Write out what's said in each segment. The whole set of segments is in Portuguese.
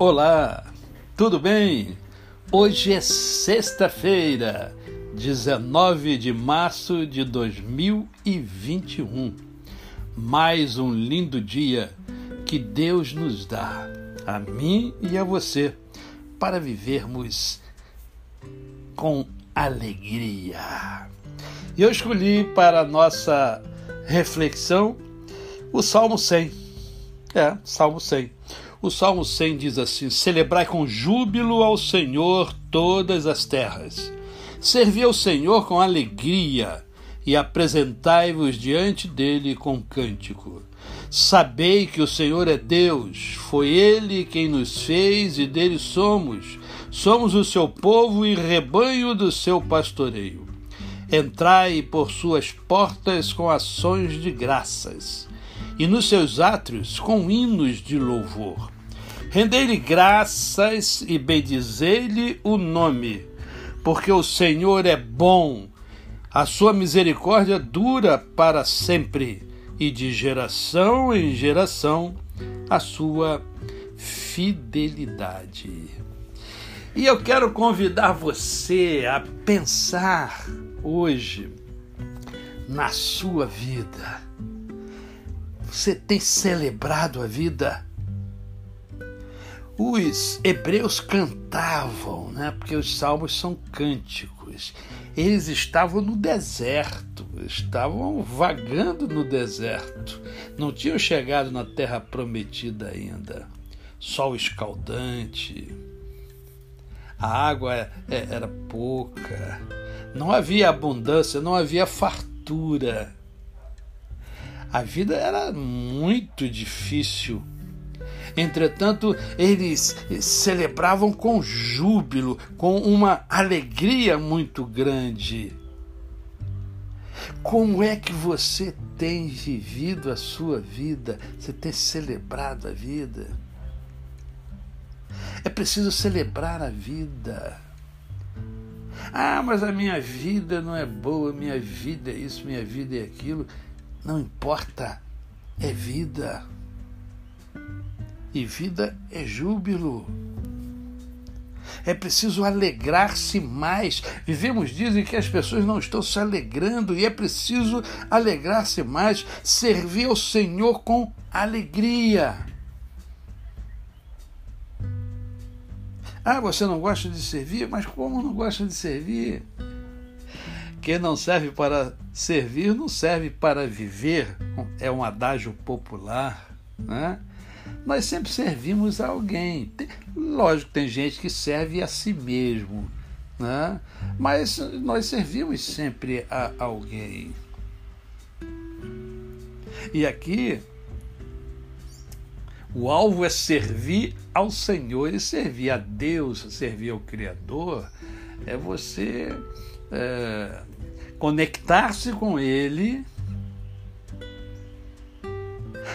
Olá, tudo bem? Hoje é sexta-feira, 19 de março de 2021. Mais um lindo dia que Deus nos dá, a mim e a você, para vivermos com alegria. Eu escolhi para a nossa reflexão o Salmo 100. É, Salmo 100 o Salmo 100 diz assim: Celebrai com júbilo ao Senhor todas as terras. Servi ao Senhor com alegria e apresentai-vos diante dele com cântico. Sabei que o Senhor é Deus, foi ele quem nos fez e dele somos. Somos o seu povo e rebanho do seu pastoreio. Entrai por suas portas com ações de graças e nos seus átrios com hinos de louvor. Rendei-lhe graças e bendizei-lhe o nome, porque o Senhor é bom, a sua misericórdia dura para sempre, e de geração em geração a sua fidelidade. E eu quero convidar você a pensar hoje na sua vida você tem celebrado a vida? Os hebreus cantavam, né? porque os salmos são cânticos. Eles estavam no deserto, estavam vagando no deserto, não tinham chegado na terra prometida ainda. Sol escaldante, a água é, é, era pouca, não havia abundância, não havia fartura a vida era muito difícil. Entretanto, eles celebravam com júbilo, com uma alegria muito grande. Como é que você tem vivido a sua vida? Você tem celebrado a vida? É preciso celebrar a vida. Ah, mas a minha vida não é boa, minha vida é isso, minha vida é aquilo. Não importa, é vida. E vida é júbilo. É preciso alegrar-se mais. Vivemos dizem que as pessoas não estão se alegrando e é preciso alegrar-se mais, servir ao Senhor com alegria. Ah, você não gosta de servir? Mas como não gosta de servir? Quem não serve para servir não serve para viver, é um adágio popular. Né? Nós sempre servimos a alguém. Lógico, tem gente que serve a si mesmo, né? mas nós servimos sempre a alguém. E aqui, o alvo é servir ao Senhor e servir a Deus, servir ao Criador, é você é, conectar-se com Ele,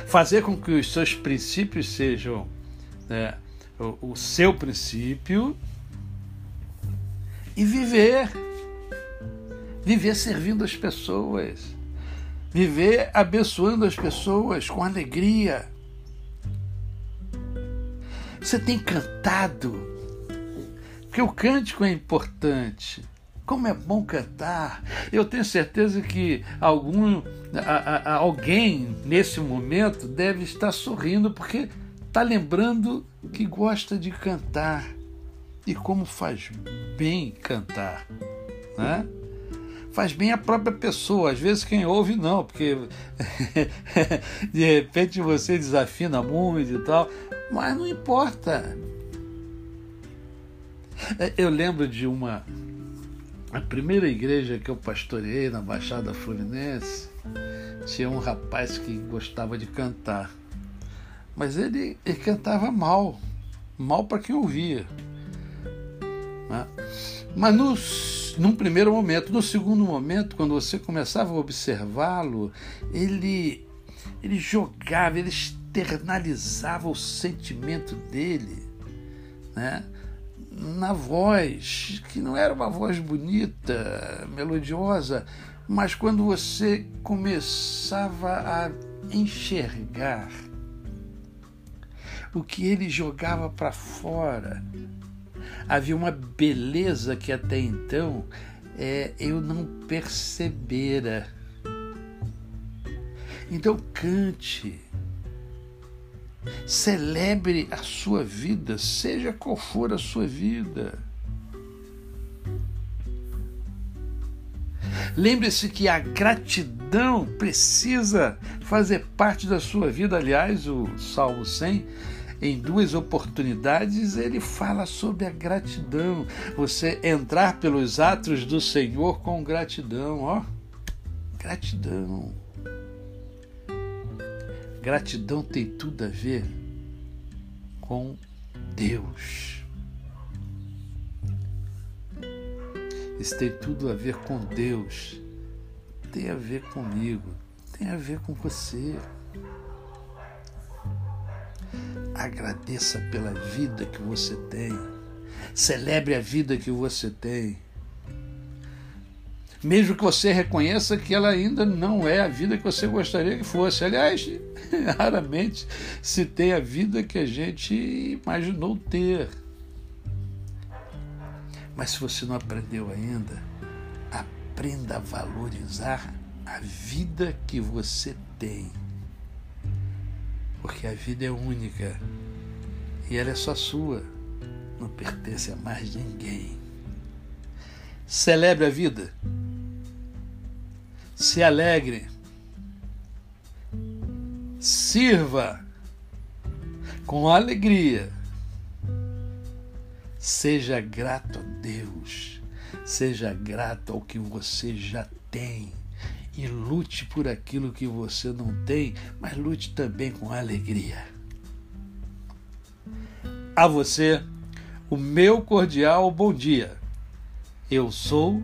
fazer com que os seus princípios sejam né, o, o seu princípio e viver. Viver servindo as pessoas. Viver abençoando as pessoas com alegria. Você tem cantado, porque o cântico é importante. Como é bom cantar! Eu tenho certeza que algum, a, a, alguém nesse momento deve estar sorrindo porque está lembrando que gosta de cantar e como faz bem cantar, né? Faz bem a própria pessoa, às vezes quem ouve não, porque de repente você desafina muito e tal, mas não importa. Eu lembro de uma a primeira igreja que eu pastoreei na Baixada Fluminense tinha um rapaz que gostava de cantar, mas ele, ele cantava mal, mal para quem ouvia. Né? Mas no, num primeiro momento, no segundo momento, quando você começava a observá-lo, ele, ele jogava, ele externalizava o sentimento dele. Né? Na voz, que não era uma voz bonita, melodiosa, mas quando você começava a enxergar o que ele jogava para fora. Havia uma beleza que até então é, eu não percebera. Então cante, celebre a sua vida, seja qual for a sua vida. Lembre-se que a gratidão precisa fazer parte da sua vida. Aliás, o Salmo 100, em duas oportunidades, ele fala sobre a gratidão. Você entrar pelos atos do Senhor com gratidão, ó. Gratidão. Gratidão tem tudo a ver com Deus. Isso tem tudo a ver com Deus, tem a ver comigo, tem a ver com você. Agradeça pela vida que você tem. Celebre a vida que você tem. Mesmo que você reconheça que ela ainda não é a vida que você gostaria que fosse. Aliás, raramente se tem a vida que a gente imaginou ter. Mas se você não aprendeu ainda, aprenda a valorizar a vida que você tem. Porque a vida é única e ela é só sua, não pertence a mais ninguém. Celebre a vida, se alegre, sirva com alegria Seja grato a Deus, seja grato ao que você já tem e lute por aquilo que você não tem, mas lute também com alegria. A você, o meu cordial bom dia. Eu sou